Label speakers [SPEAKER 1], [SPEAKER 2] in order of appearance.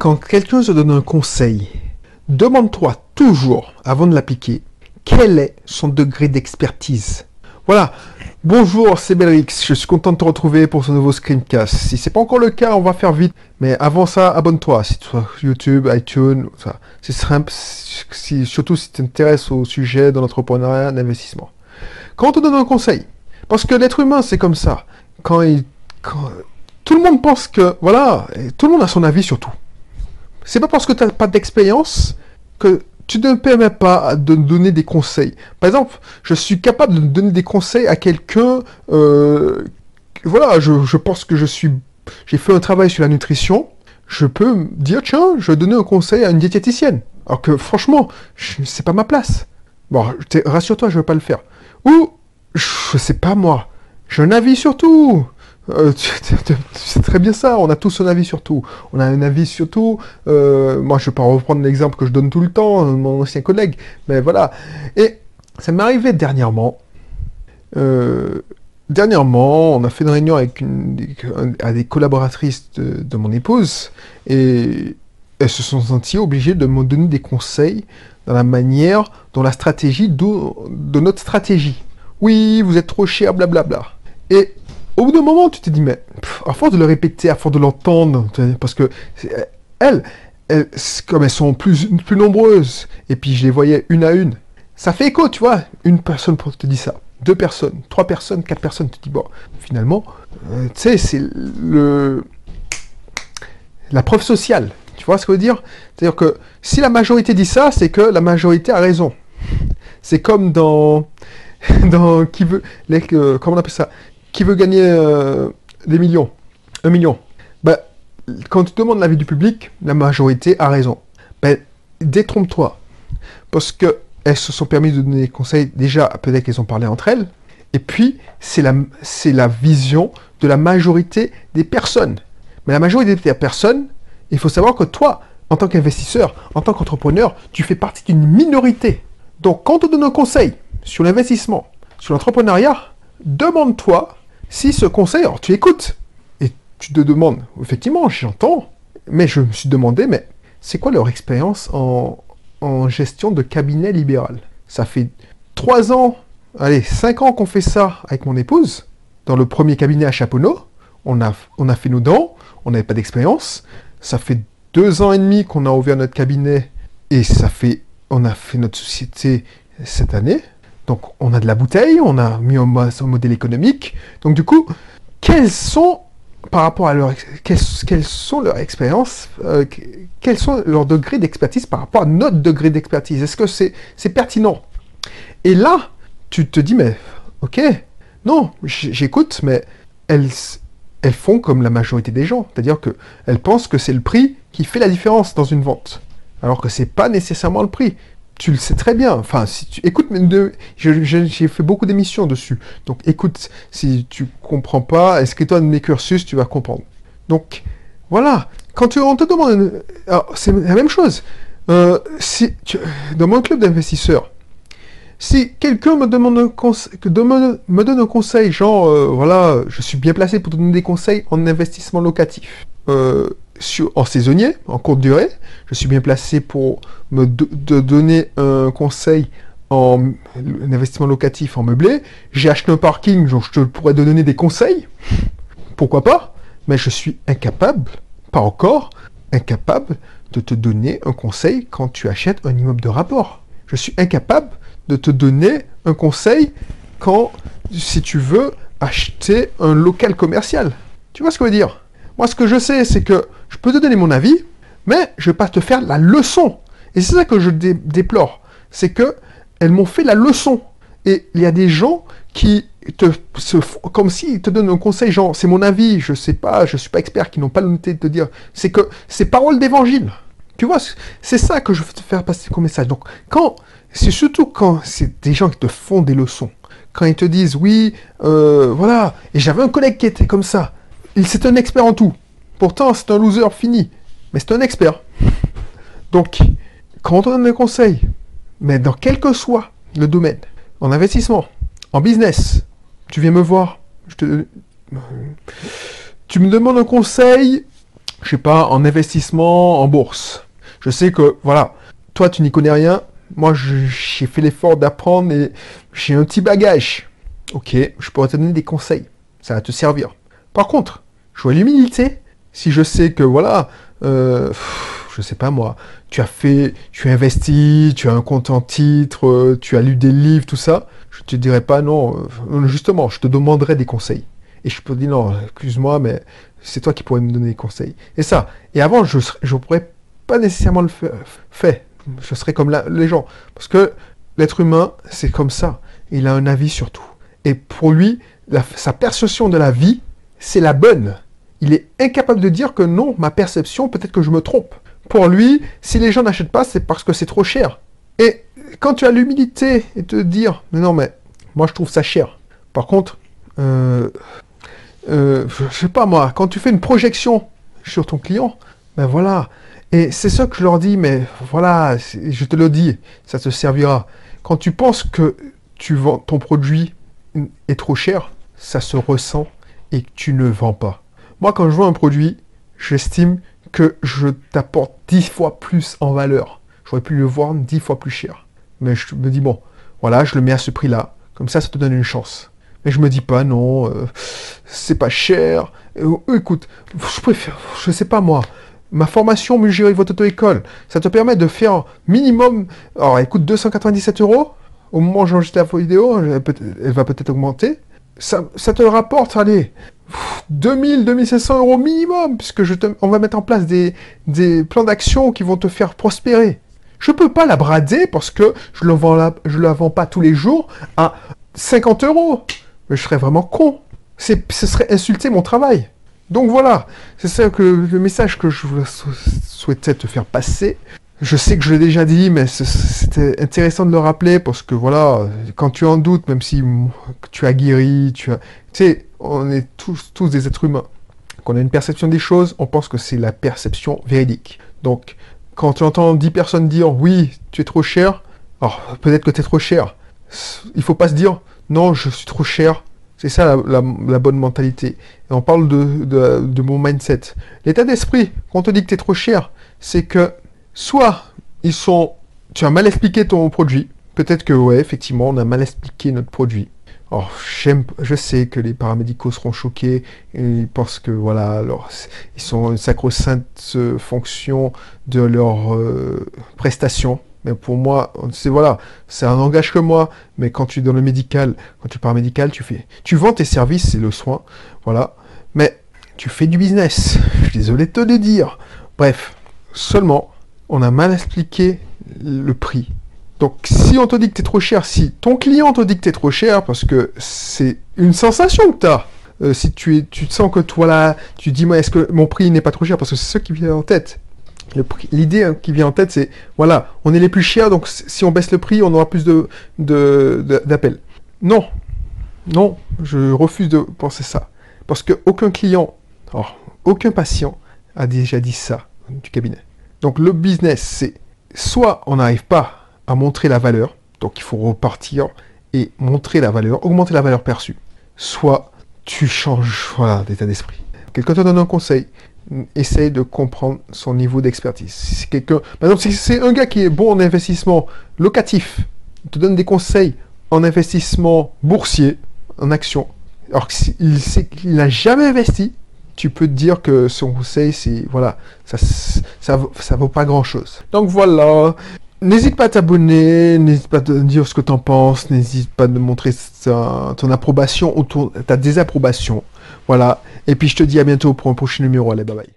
[SPEAKER 1] quand quelqu'un te donne un conseil, demande-toi toujours, avant de l'appliquer, quel est son degré d'expertise. Voilà. Bonjour, c'est Belrix. Je suis content de te retrouver pour ce nouveau screencast. Si c'est pas encore le cas, on va faire vite. Mais avant ça, abonne-toi. Si tu sois YouTube, iTunes. C'est simple. Si, surtout si tu t'intéresses au sujet de l'entrepreneuriat, d'investissement. Quand on te donne un conseil, parce que l'être humain, c'est comme ça. Quand il, quand, tout le monde pense que, voilà, tout le monde a son avis sur tout. C'est pas parce que tu n'as pas d'expérience que tu ne permets pas de donner des conseils. Par exemple, je suis capable de donner des conseils à quelqu'un. Euh, voilà, je, pense que je suis, j'ai fait un travail sur la nutrition. Je peux me dire tiens, je vais donner un conseil à une diététicienne. Alors que franchement, c'est pas ma place. Bon, rassure-toi, je vais pas le faire. Ou je sais pas moi, j'ai un avis sur tout. Euh, c'est très bien ça, on a tous un avis sur tout. On a un avis sur tout. Euh, moi, je vais pas reprendre l'exemple que je donne tout le temps, mon ancien collègue, mais voilà. Et ça m'est arrivé dernièrement. Euh, dernièrement, on a fait une réunion avec, une, des collaboratrices de, mon épouse, et elles se sont senties obligées de me donner des conseils dans la manière, dans la stratégie de, de notre stratégie. Oui, vous êtes trop cher, blablabla. Et au bout d'un moment, tu te dis, mais à force de le répéter, à force de l'entendre, parce que elles, comme elles sont plus, plus nombreuses, et puis je les voyais une à une, ça fait écho, tu vois. Une personne te dit ça, deux personnes, trois personnes, quatre personnes, tu te dis, bon, finalement, euh, tu sais, c'est le la preuve sociale. Tu vois ce que je veux dire? C'est-à-dire que si la majorité dit ça, c'est que la majorité a raison. C'est comme dans dans qui veut les, euh, comment on appelle ça? Qui veut gagner euh, des millions? Un million. Ben, quand tu demandes l'avis du public, la majorité a raison. Ben, détrompe-toi. Parce que elles se sont permis de donner des conseils. Déjà, peut-être qu'elles ont parlé entre elles. Et puis, c'est la, c'est la vision de la majorité des personnes. Mais la majorité des personnes, il faut savoir que toi, en tant qu'investisseur, en tant qu'entrepreneur, tu fais partie d'une minorité. Donc, quand on te donne un conseil sur l'investissement, sur l'entrepreneuriat, demande-toi si ce conseil, alors tu écoutes, et tu te demandes, effectivement, j'entends, mais je me suis demandé, mais c'est quoi leur expérience en, gestion de cabinet libéral? Ça fait trois ans, allez, cinq ans qu'on fait ça avec mon épouse, dans le premier cabinet à Chaponneau. On a, on a fait nos dents, on n'avait pas d'expérience. Ça fait deux ans et demi qu'on a ouvert notre cabinet et ça fait, on a fait notre société cette année. Donc on a de la bouteille, on a mis en modèle économique. Donc du coup, quelles sont, par rapport à leur, quelles, sont leurs expériences, euh, quels sont leurs degrés d'expertise par rapport à notre degré d'expertise? Est-ce que c'est pertinent? Et là, tu te dis, mais ok, non, j'écoute, mais elles, elles font comme la majorité des gens. C'est-à-dire qu'elles pensent que c'est le prix qui fait la différence dans une vente. Alors que c'est pas nécessairement le prix tu le sais très bien. Enfin, si tu écoutes, j'ai fait beaucoup d'émissions dessus. Donc, écoute, si tu comprends pas, est-ce que toi, mes cursus, tu vas comprendre? Donc, voilà. Quand tu, on te demande, c'est la même chose. Euh, si dans mon club d'investisseurs, si quelqu'un me demande un conseil, me donne un conseil, genre, euh, voilà, je suis bien placé pour te donner des conseils en investissement locatif. Euh, en saisonnier, en courte durée. Je suis bien placé pour me donner un conseil en investissement locatif en meublé. J'ai acheté un parking, donc je te pourrais te donner des conseils. Pourquoi pas? Mais je suis incapable, pas encore, incapable de te donner un conseil quand tu achètes un immeuble de rapport. Je suis incapable de te donner un conseil quand, si tu veux, acheter un local commercial. Tu vois ce que je veux dire? Moi, ce que je sais, c'est que je peux te donner mon avis, mais je ne vais pas te faire la leçon. Et c'est ça que je déplore. C'est que elles m'ont fait la leçon. Et il y a des gens qui te se, comme s'ils te donnent un conseil, genre c'est mon avis, je sais pas, je suis pas expert, qui n'ont pas l'honnêteté de te dire. C'est que c'est parole d'évangile. Tu vois, c'est ça que je veux te faire passer comme message. Donc, quand, c'est surtout quand c'est des gens qui te font des leçons, quand ils te disent oui, euh, voilà, et j'avais un collègue qui était comme ça, c'est un expert en tout. Pourtant, c'est un loser fini. Mais c'est un expert. Donc, quand on donne des conseils, mais dans quel que soit le domaine, en investissement, en business, tu viens me voir, je te... tu me demandes un conseil je sais pas, en investissement en bourse. Je sais que, voilà, toi, tu n'y connais rien. Moi, j'ai fait l'effort d'apprendre et j'ai un petit bagage. Ok, je pourrais te donner des conseils. Ça va te servir. Par contre, je vois l'humilité. Si je sais que, voilà, euh, je sais pas moi, tu as fait, tu as investi, tu as un compte en titre, euh, tu as lu des livres, tout ça, je te dirais pas non. Euh, justement, je te demanderai des conseils. Et je peux dire non, excuse-moi, mais c'est toi qui pourrais me donner des conseils. Et ça. Et avant, je ne pourrais pas nécessairement le faire. Je serais comme les gens. Parce que l'être humain, c'est comme ça. Il a un avis sur tout. Et pour lui, sa perception de la vie, c'est la bonne. Il est incapable de dire que non, ma perception, peut-être que je me trompe. Pour lui, si les gens n'achètent pas, c'est parce que c'est trop cher. Et quand tu as l'humilité et te dire, mais non, mais moi je trouve ça cher. Par contre, euh, euh, je sais pas moi, quand tu fais une projection sur ton client, ben voilà. Et c'est ça que je leur dis, mais voilà, je te le dis, ça te servira. Quand tu penses que tu vends ton produit est trop cher, ça se ressent et tu ne vends pas. Moi, quand je vends un produit, j'estime que je t'apporte 10 fois plus en valeur. J'aurais pu le vendre 10 fois plus cher. Mais je me dis, bon, voilà, je le mets à ce prix-là. Comme ça, ça te donne une chance. Mais je me dis pas, non, euh, c'est pas cher. Euh, écoute, je préfère, je sais pas moi, ma formation Mugiri votre auto-école, ça te permet de faire minimum, alors écoute, 297 euros. Au moment où j'enregistre la vidéo, elle, va peut-être augmenter. Ça, te rapporte, allez, 2000, 2500 euros minimum, puisque je te, on va mettre en place des, plans d'action qui vont te faire prospérer. Je peux pas la brader parce que je ne la, je la vends pas tous les jours à 50 euros je serais vraiment con. ce serait insulter mon travail. Donc voilà, c'est ça que le message que je souhaitais te faire passer. Je sais que je l'ai déjà dit, mais c'était intéressant de le rappeler parce que voilà, quand tu en doutes, même si tu as guéri, tu as, tu sais, on est tous, tous des êtres humains. Quand on a une perception des choses, on pense que c'est la perception véridique. Donc, quand tu entends 10 personnes dire oui, tu es trop cher, alors peut-être que tu es trop cher. Il faut pas se dire non, je suis trop cher. C'est ça la, bonne mentalité. On parle de, mon mindset. L'état d'esprit, quand on te dit que tu es trop cher, c'est que soit ils sont, tu as mal expliqué ton produit. Peut-être que, ouais, effectivement, on a mal expliqué notre produit. Alors, je sais que les paramédicaux seront choqués et parce que, voilà, alors, ils sont une sacro-sainte fonction de leur euh, prestation mais pour moi, c'est voilà, c'est un langage que moi. Mais quand tu es dans le médical, quand tu pars médical, tu fais, tu vends tes services, c'est le soin, voilà. Mais tu fais du business. Je suis désolé de te le dire. Bref, seulement, on a mal expliqué le prix. Donc, si on te dit que tu es trop cher, si ton client te dit que tu es trop cher, parce que c'est une sensation que tu as, euh, si tu, es, tu sens que toi tu dis, moi, est-ce que mon prix n'est pas trop cher, parce que c'est ce qui vient en tête. L'idée hein, qui vient en tête, c'est voilà, on est les plus chers, donc si on baisse le prix, on aura plus d'appels. non, non, je refuse de penser ça, parce que aucun client, aucun patient a déjà dit ça du cabinet. Donc le business, c'est soit on n'arrive pas à montrer la valeur, donc il faut repartir et montrer la valeur, augmenter la valeur perçue, soit tu changes d'état d'esprit. Quelqu'un te donne un conseil, essaye de comprendre son niveau d'expertise. Si quelqu'un, par exemple, si c'est un gars qui est bon en investissement locatif, il te donne des conseils en investissement boursier, en action, alors qu'il n'a jamais investi, tu peux te dire que son conseil, c'est voilà, ça, ça, ça vaut pas grand chose. Donc voilà. N'hésite pas à t'abonner, n'hésite pas à dire ce que tu en penses, n'hésite pas à montrer ton approbation ou ta désapprobation. Voilà. Et puis je te dis à bientôt pour un prochain numéro. Allez, bye bye.